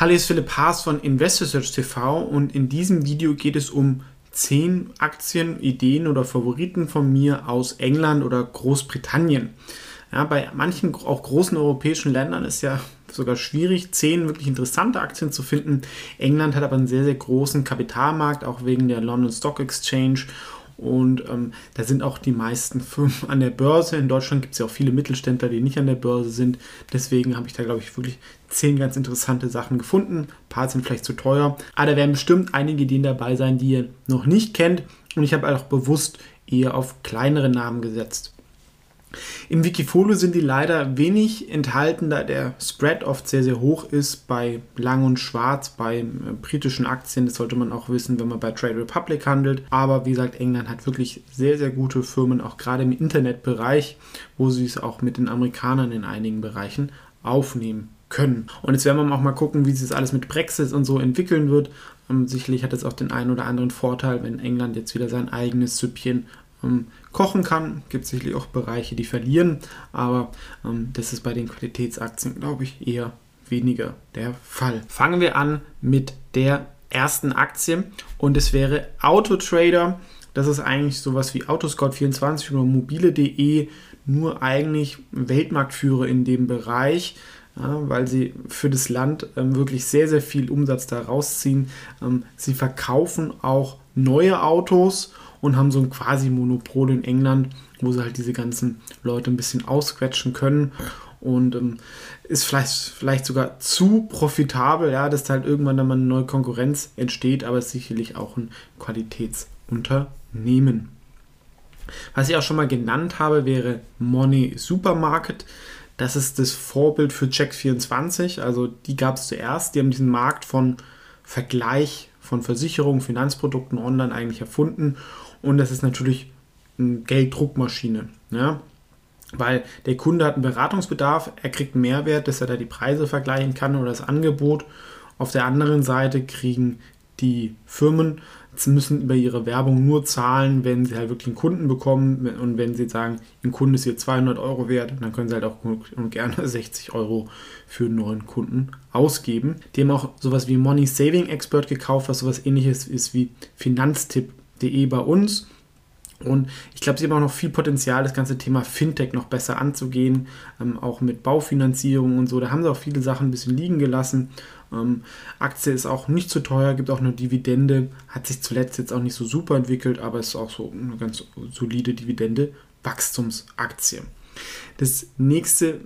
Hallo, hier ist Philipp Haas von InvestorSearch TV und in diesem Video geht es um 10 Aktien, Ideen oder Favoriten von mir aus England oder Großbritannien. Ja, bei manchen auch großen europäischen Ländern ist ja sogar schwierig, 10 wirklich interessante Aktien zu finden. England hat aber einen sehr, sehr großen Kapitalmarkt, auch wegen der London Stock Exchange und ähm, da sind auch die meisten Firmen an der Börse. In Deutschland gibt es ja auch viele Mittelständler, die nicht an der Börse sind. Deswegen habe ich da, glaube ich, wirklich zehn ganz interessante Sachen gefunden. Ein paar sind vielleicht zu teuer. Aber da werden bestimmt einige Ideen dabei sein, die ihr noch nicht kennt. Und ich habe auch bewusst eher auf kleinere Namen gesetzt. Im Wikifolio sind die leider wenig enthalten, da der Spread oft sehr, sehr hoch ist bei Lang und Schwarz, bei äh, britischen Aktien. Das sollte man auch wissen, wenn man bei Trade Republic handelt. Aber wie gesagt, England hat wirklich sehr, sehr gute Firmen, auch gerade im Internetbereich, wo sie es auch mit den Amerikanern in einigen Bereichen aufnehmen können. Und jetzt werden wir auch mal gucken, wie sich das alles mit Brexit und so entwickeln wird. Ähm, sicherlich hat es auch den einen oder anderen Vorteil, wenn England jetzt wieder sein eigenes Süppchen kochen kann. Gibt sicherlich auch Bereiche, die verlieren, aber ähm, das ist bei den Qualitätsaktien, glaube ich, eher weniger der Fall. Fangen wir an mit der ersten Aktie und es wäre Autotrader. Das ist eigentlich sowas wie Autoscout24 oder mobile.de, nur eigentlich Weltmarktführer in dem Bereich. Ja, weil sie für das Land ähm, wirklich sehr, sehr viel Umsatz da rausziehen. Ähm, sie verkaufen auch neue Autos und haben so ein quasi Monopol in England, wo sie halt diese ganzen Leute ein bisschen ausquetschen können und ähm, ist vielleicht, vielleicht sogar zu profitabel, ja, dass halt irgendwann dann mal eine neue Konkurrenz entsteht, aber ist sicherlich auch ein Qualitätsunternehmen. Was ich auch schon mal genannt habe, wäre Money Supermarket. Das ist das Vorbild für Check24. Also die gab es zuerst. Die haben diesen Markt von Vergleich von Versicherungen, Finanzprodukten online eigentlich erfunden und das ist natürlich eine Gelddruckmaschine. Ja? Weil der Kunde hat einen Beratungsbedarf, er kriegt einen Mehrwert, dass er da die Preise vergleichen kann oder das Angebot. Auf der anderen Seite kriegen die Firmen müssen über ihre Werbung nur zahlen, wenn sie halt wirklich einen Kunden bekommen und wenn sie sagen, ein Kunde ist hier 200 Euro wert, dann können sie halt auch gerne 60 Euro für einen neuen Kunden ausgeben. Haben auch sowas wie Money Saving Expert gekauft, was sowas ähnliches ist wie Finanztipp De bei uns. Und ich glaube, sie haben auch noch viel Potenzial, das ganze Thema Fintech noch besser anzugehen, ähm, auch mit Baufinanzierung und so. Da haben sie auch viele Sachen ein bisschen liegen gelassen. Ähm, Aktie ist auch nicht zu teuer, gibt auch eine Dividende, hat sich zuletzt jetzt auch nicht so super entwickelt, aber ist auch so eine ganz solide Dividende, Wachstumsaktie. Das nächste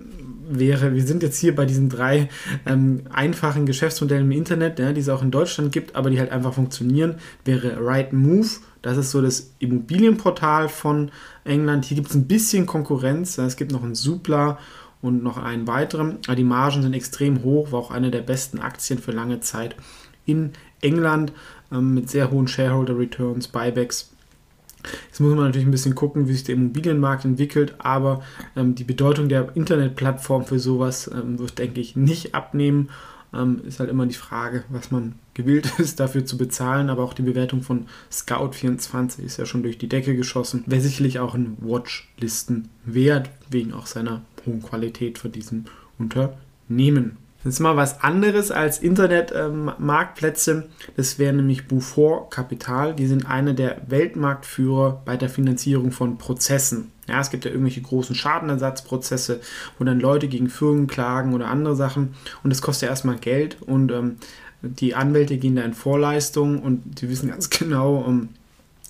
wäre, wir sind jetzt hier bei diesen drei ähm, einfachen Geschäftsmodellen im Internet, ja, die es auch in Deutschland gibt, aber die halt einfach funktionieren, wäre Right Move. Das ist so das Immobilienportal von England. Hier gibt es ein bisschen Konkurrenz. Es gibt noch einen Supla und noch einen weiteren. Aber die Margen sind extrem hoch, war auch eine der besten Aktien für lange Zeit in England ähm, mit sehr hohen Shareholder Returns, Buybacks Jetzt muss man natürlich ein bisschen gucken, wie sich der Immobilienmarkt entwickelt, aber ähm, die Bedeutung der Internetplattform für sowas ähm, wird, denke ich, nicht abnehmen. Ähm, ist halt immer die Frage, was man gewillt ist, dafür zu bezahlen. Aber auch die Bewertung von Scout24 ist ja schon durch die Decke geschossen. Wäre sicherlich auch ein Watchlisten wert, wegen auch seiner hohen Qualität für diesen Unternehmen. Das ist mal was anderes als Internetmarktplätze. Ähm, das wäre nämlich Bufor Kapital. Die sind eine der Weltmarktführer bei der Finanzierung von Prozessen. Ja, es gibt ja irgendwelche großen Schadenersatzprozesse, wo dann Leute gegen Firmen klagen oder andere Sachen. Und das kostet ja erstmal Geld. Und ähm, die Anwälte gehen da in Vorleistung und sie wissen ganz genau, ähm,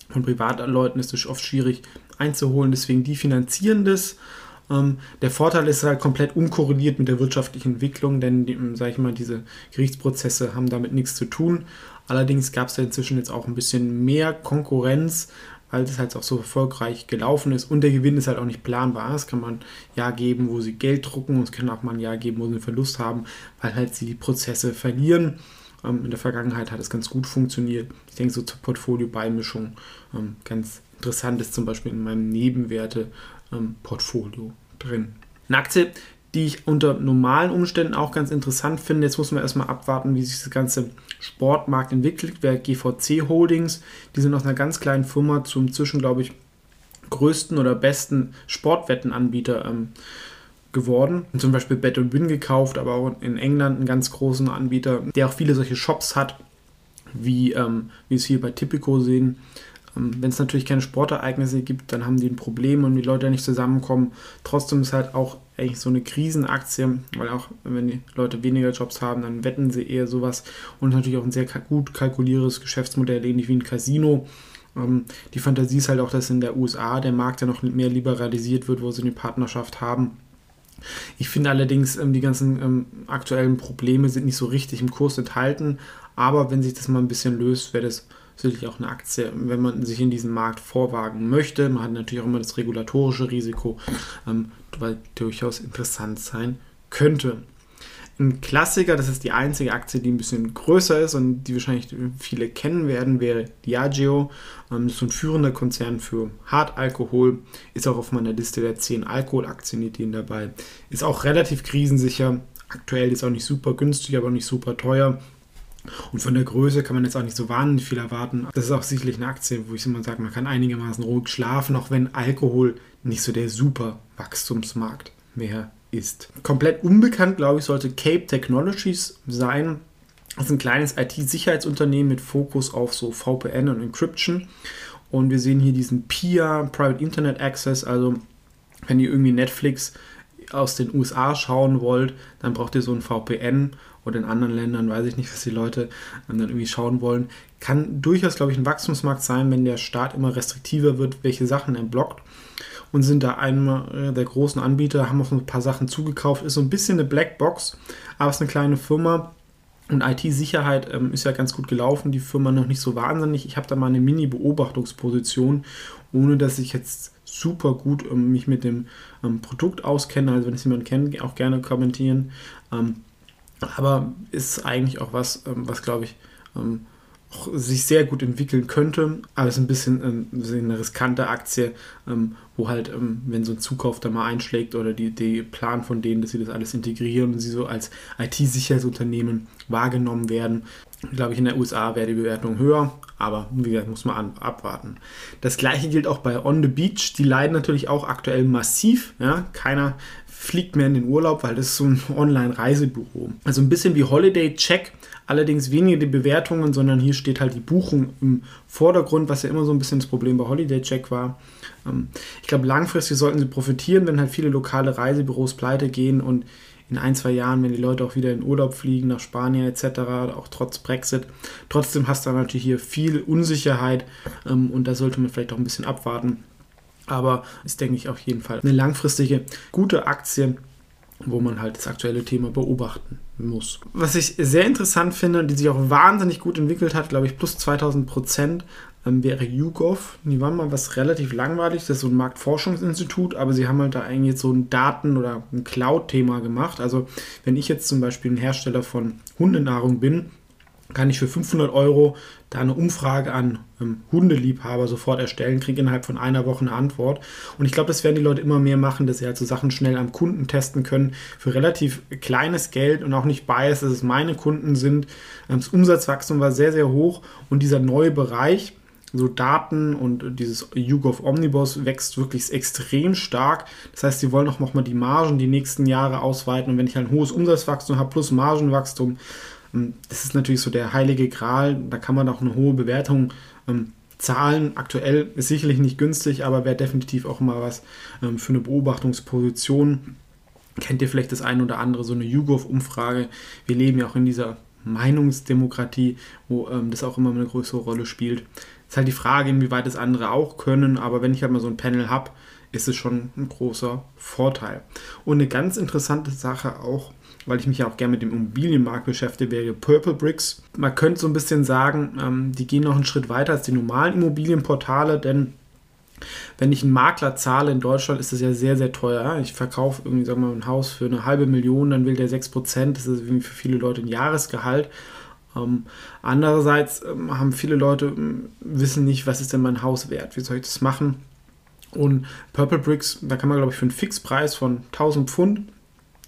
von Privatleuten ist es oft schwierig einzuholen. Deswegen die finanzieren das ähm, der Vorteil ist halt komplett unkorreliert mit der wirtschaftlichen Entwicklung, denn, sage ich mal, diese Gerichtsprozesse haben damit nichts zu tun. Allerdings gab es ja inzwischen jetzt auch ein bisschen mehr Konkurrenz, weil es halt auch so erfolgreich gelaufen ist und der Gewinn ist halt auch nicht planbar. Es kann man Jahr geben, wo sie Geld drucken und es kann auch mal ein Jahr geben, wo sie einen Verlust haben, weil halt sie die Prozesse verlieren. Ähm, in der Vergangenheit hat es ganz gut funktioniert. Ich denke so zur Portfolio-Beimischung ähm, ganz interessant ist zum Beispiel in meinem Nebenwerte-Portfolio ähm, drin. Eine Aktie, die ich unter normalen Umständen auch ganz interessant finde. Jetzt muss man erstmal abwarten, wie sich das ganze Sportmarkt entwickelt. Wäre GVC Holdings, die sind aus einer ganz kleinen Firma zum zwischen, glaube ich, größten oder besten Sportwettenanbieter ähm, geworden. Zum Beispiel Bet Win gekauft, aber auch in England einen ganz großen Anbieter, der auch viele solche Shops hat, wie ähm, wir es hier bei Tipico sehen. Ähm, Wenn es natürlich keine Sportereignisse gibt, dann haben die ein Problem und die Leute nicht zusammenkommen. Trotzdem ist halt auch eigentlich so eine Krisenaktie, weil auch wenn die Leute weniger Jobs haben, dann wetten sie eher sowas und natürlich auch ein sehr gut kalkuliertes Geschäftsmodell, ähnlich wie ein Casino. Ähm, die Fantasie ist halt auch, dass in der USA der Markt ja noch mehr liberalisiert wird, wo sie eine Partnerschaft haben. Ich finde allerdings, ähm, die ganzen aktuellen Probleme sind nicht so richtig im Kurs enthalten, aber wenn sich das mal ein bisschen löst, wäre das sicherlich auch eine Aktie, wenn man sich in diesen Markt vorwagen möchte. Man hat natürlich auch immer das regulatorische Risiko, ähm, weil durchaus interessant sein könnte. Ein Klassiker, das ist die einzige Aktie, die ein bisschen größer ist und die wahrscheinlich viele kennen werden, wäre Diageo. Ähm, das ist ein führender Konzern für Hartalkohol, ist auch auf meiner Liste der 10 Alkoholaktien dabei. Ist auch relativ krisensicher. Aktuell ist auch nicht super günstig, aber auch nicht super teuer. Und von der Größe kann man jetzt auch nicht so wahnsinnig viel erwarten. Das ist auch sicherlich eine Aktie, wo ich immer sage, man kann einigermaßen ruhig schlafen, auch wenn Alkohol nicht so der super Wachstumsmarkt mehr ist. Komplett unbekannt, glaube ich, sollte Cape Technologies sein. Das ist ein kleines IT-Sicherheitsunternehmen mit Fokus auf so VPN und Encryption. Und wir sehen hier diesen PIA, Private Internet Access. Also, wenn ihr irgendwie Netflix aus den USA schauen wollt, dann braucht ihr so ein VPN oder in anderen Ländern, weiß ich nicht, was die Leute dann irgendwie schauen wollen. Kann durchaus, glaube ich, ein Wachstumsmarkt sein, wenn der Staat immer restriktiver wird, welche Sachen er blockt. Und sind da einer der großen Anbieter, haben auch ein paar Sachen zugekauft, ist so ein bisschen eine Blackbox, aber es ist eine kleine Firma. Und IT-Sicherheit ähm, ist ja ganz gut gelaufen, die Firma noch nicht so wahnsinnig. Ich habe da mal eine Mini-Beobachtungsposition, ohne dass ich jetzt super gut ähm, mich mit dem ähm, Produkt auskenne. Also wenn es jemand kennt, auch gerne kommentieren. Ähm, aber ist eigentlich auch was, ähm, was glaube ich, ähm, auch sich sehr gut entwickeln könnte. Aber es ist ein bisschen eine riskante Aktie, wo halt, wenn so ein Zukauf da mal einschlägt oder die, die Plan von denen, dass sie das alles integrieren und sie so als IT-Sicherheitsunternehmen wahrgenommen werden, glaube ich, in der USA wäre die Bewertung höher. Aber wie gesagt, muss man abwarten. Das gleiche gilt auch bei On the Beach. Die leiden natürlich auch aktuell massiv. Ja? Keiner fliegt mehr in den Urlaub, weil das ist so ein Online-Reisebüro. Also ein bisschen wie Holiday Check, allerdings weniger die Bewertungen, sondern hier steht halt die Buchung im Vordergrund, was ja immer so ein bisschen das Problem bei Holiday Check war. Ähm, ich glaube, langfristig sollten sie profitieren, wenn halt viele lokale Reisebüros pleite gehen und in ein, zwei Jahren, wenn die Leute auch wieder in Urlaub fliegen, nach Spanien etc., auch trotz Brexit. Trotzdem hast du natürlich hier viel Unsicherheit ähm, und da sollte man vielleicht auch ein bisschen abwarten aber ist, denke ich, auf jeden Fall eine langfristige gute Aktie, wo man halt das aktuelle Thema beobachten muss. Was ich sehr interessant finde, die sich auch wahnsinnig gut entwickelt hat, glaube ich, plus 2000 Prozent, wäre YouGov. Die waren mal was relativ langweilig, das ist so ein Marktforschungsinstitut, aber sie haben halt da eigentlich so ein Daten- oder ein Cloud-Thema gemacht. Also wenn ich jetzt zum Beispiel ein Hersteller von Hundenahrung bin, kann ich für 500 Euro da eine Umfrage an ähm, Hundeliebhaber sofort erstellen, kriege innerhalb von einer Woche eine Antwort. Und ich glaube, das werden die Leute immer mehr machen, dass sie halt so Sachen schnell am Kunden testen können für relativ kleines Geld und auch nicht biased, dass es meine Kunden sind. Ähm, das Umsatzwachstum war sehr, sehr hoch und dieser neue Bereich, so Daten und dieses YouGov Omnibus wächst wirklich extrem stark. Das heißt, sie wollen auch nochmal die Margen die nächsten Jahre ausweiten. Und wenn ich ein hohes Umsatzwachstum habe plus Margenwachstum, ähm, das ist natürlich so der heilige Gral. Da kann man auch eine hohe Bewertung ähm, zahlen. Aktuell ist sicherlich nicht günstig, aber wäre definitiv auch mal was ähm, für eine Beobachtungsposition. Kennt ihr vielleicht das ein oder andere, so eine YouGov-Umfrage? Wir leben ja auch in dieser Meinungsdemokratie, wo ähm, das auch immer eine größere Rolle spielt. Ist halt die Frage, inwieweit das andere auch können, aber wenn ich halt mal so ein Panel habe, ist es schon ein großer Vorteil. Und eine ganz interessante Sache auch, weil ich mich ja auch gerne mit dem Immobilienmarkt beschäftige, wäre Purple Bricks. Man könnte so ein bisschen sagen, ähm, die gehen noch einen Schritt weiter als die normalen Immobilienportale, denn wenn ich einen Makler zahle in Deutschland, ist das ja sehr, sehr teuer. Ich verkaufe irgendwie, sagen wir mal, ein Haus für eine halbe Million, dann will der 6%, das ist für viele Leute ein Jahresgehalt. Ähm, andererseits ähm, haben viele Leute, ähm, wissen nicht, was ist denn mein Haus wert, wie soll ich das machen? Und Purple Bricks, da kann man, glaube ich, für einen Fixpreis von 1000 Pfund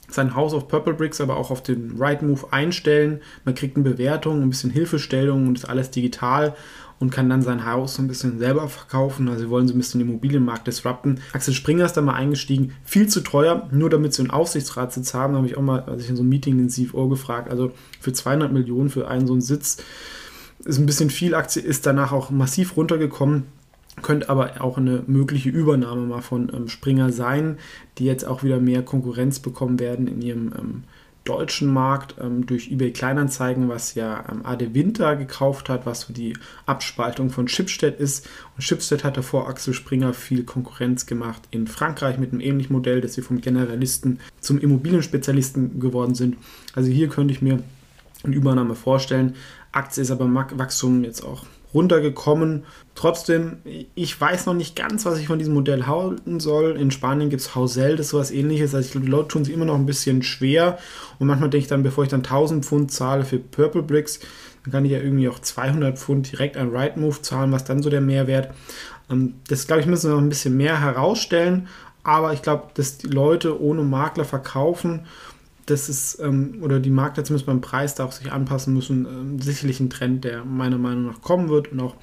sein Haus auf Purple Bricks, aber auch auf den Right Move einstellen. Man kriegt eine Bewertung, ein bisschen Hilfestellung und ist alles digital und kann dann sein Haus so ein bisschen selber verkaufen. Also sie wollen so ein bisschen den Immobilienmarkt disrupten. Axel Springer ist da mal eingestiegen. Viel zu teuer, nur damit sie einen Aufsichtsratssitz haben. Da habe ich auch mal, als ich in so einem Meeting den CFO gefragt, also für 200 Millionen für einen so einen Sitz ist ein bisschen viel. Aktie ist danach auch massiv runtergekommen könnte aber auch eine mögliche Übernahme mal von ähm, Springer sein, die jetzt auch wieder mehr Konkurrenz bekommen werden in ihrem ähm, deutschen Markt ähm, durch eBay Kleinanzeigen, was ja ähm, Ade Winter gekauft hat, was so die Abspaltung von Schipstedt ist. Und Schipstedt hatte vor Axel Springer viel Konkurrenz gemacht in Frankreich mit einem ähnlichen Modell, dass sie vom Generalisten zum Immobilienspezialisten geworden sind. Also hier könnte ich mir eine Übernahme vorstellen. Aktie ist aber Wachstum jetzt auch runtergekommen. Trotzdem, ich weiß noch nicht ganz, was ich von diesem Modell halten soll. In Spanien gibt es Hausel, das ist sowas ähnliches. Also ich glaube, die Leute tun sich immer noch ein bisschen schwer. Und manchmal denke ich dann, bevor ich dann 1000 Pfund zahle für Purple Bricks, dann kann ich ja irgendwie auch 200 Pfund direkt an Rightmove zahlen, was dann so der Mehrwert. Ähm, das, glaube ich, müssen wir noch ein bisschen mehr herausstellen. Aber ich glaube, dass die Leute ohne Makler verkaufen das ist, ähm, oder die Makler zumindest beim Preis da auch sich anpassen müssen, ähm, sicherlich ein Trend, der meiner Meinung nach kommen wird und auch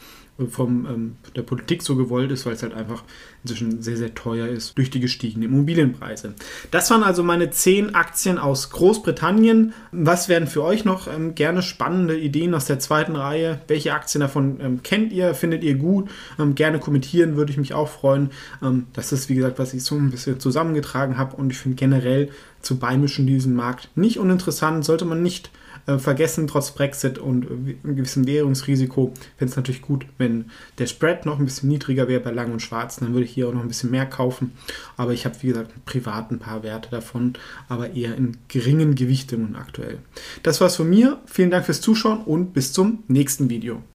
vom ähm, der Politik so gewollt ist, weil es halt einfach inzwischen sehr, sehr teuer ist durch die gestiegenen Immobilienpreise. Das waren also meine zehn Aktien aus Großbritannien. Was wären für euch noch ähm, gerne spannende Ideen aus der zweiten Reihe? Welche Aktien davon ähm, kennt ihr? Findet ihr gut? Ähm, gerne kommentieren, würde ich mich auch freuen. Ähm, das ist, wie gesagt, was ich so ein bisschen zusammengetragen habe und ich finde generell zu beimischen diesen Markt nicht uninteressant, sollte man nicht äh, vergessen, trotz Brexit und äh, einem gewissen Währungsrisiko. Fände es natürlich gut, wenn der Spread noch ein bisschen niedriger wäre bei Lang und Schwarz. Dann würde ich hier auch noch ein bisschen mehr kaufen. Aber ich habe, wie gesagt, privat ein paar Werte davon, aber eher in geringen Gewichtungen aktuell. Das war's von mir. Vielen Dank fürs Zuschauen und bis zum nächsten Video.